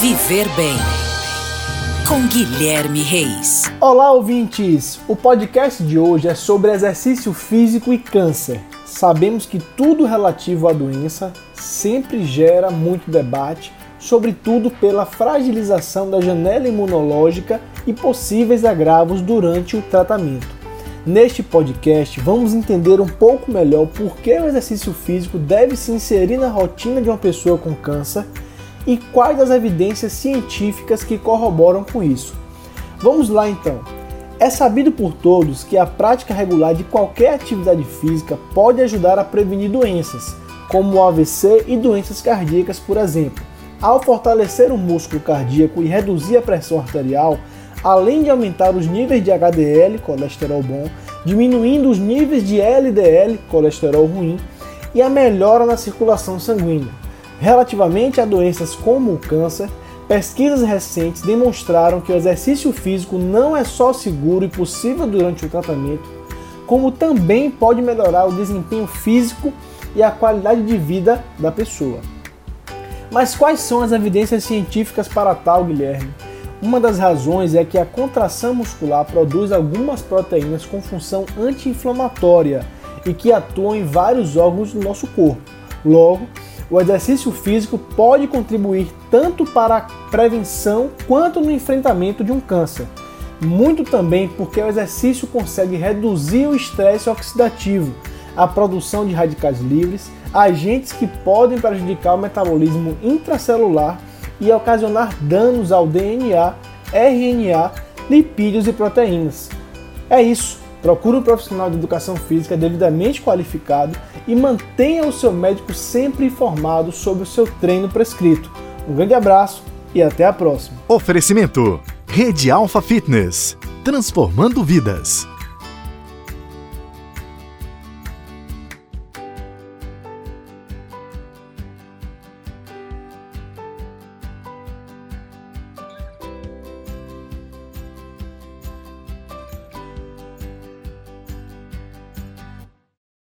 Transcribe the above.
Viver Bem com Guilherme Reis. Olá, ouvintes! O podcast de hoje é sobre exercício físico e câncer. Sabemos que tudo relativo à doença sempre gera muito debate, sobretudo pela fragilização da janela imunológica e possíveis agravos durante o tratamento. Neste podcast, vamos entender um pouco melhor por que o exercício físico deve se inserir na rotina de uma pessoa com câncer e quais as evidências científicas que corroboram com isso. Vamos lá então. É sabido por todos que a prática regular de qualquer atividade física pode ajudar a prevenir doenças, como o AVC e doenças cardíacas, por exemplo. Ao fortalecer o músculo cardíaco e reduzir a pressão arterial, além de aumentar os níveis de HDL, colesterol bom, diminuindo os níveis de LDL, colesterol ruim, e a melhora na circulação sanguínea. Relativamente a doenças como o câncer, pesquisas recentes demonstraram que o exercício físico não é só seguro e possível durante o tratamento, como também pode melhorar o desempenho físico e a qualidade de vida da pessoa. Mas quais são as evidências científicas para tal, Guilherme? Uma das razões é que a contração muscular produz algumas proteínas com função anti-inflamatória e que atuam em vários órgãos do nosso corpo. Logo, o exercício físico pode contribuir tanto para a prevenção quanto no enfrentamento de um câncer. Muito também porque o exercício consegue reduzir o estresse oxidativo, a produção de radicais livres, agentes que podem prejudicar o metabolismo intracelular e ocasionar danos ao DNA, RNA, lipídios e proteínas. É isso. Procure um profissional de educação física devidamente qualificado e mantenha o seu médico sempre informado sobre o seu treino prescrito. Um grande abraço e até a próxima. Oferecimento: Rede Alfa Fitness transformando vidas.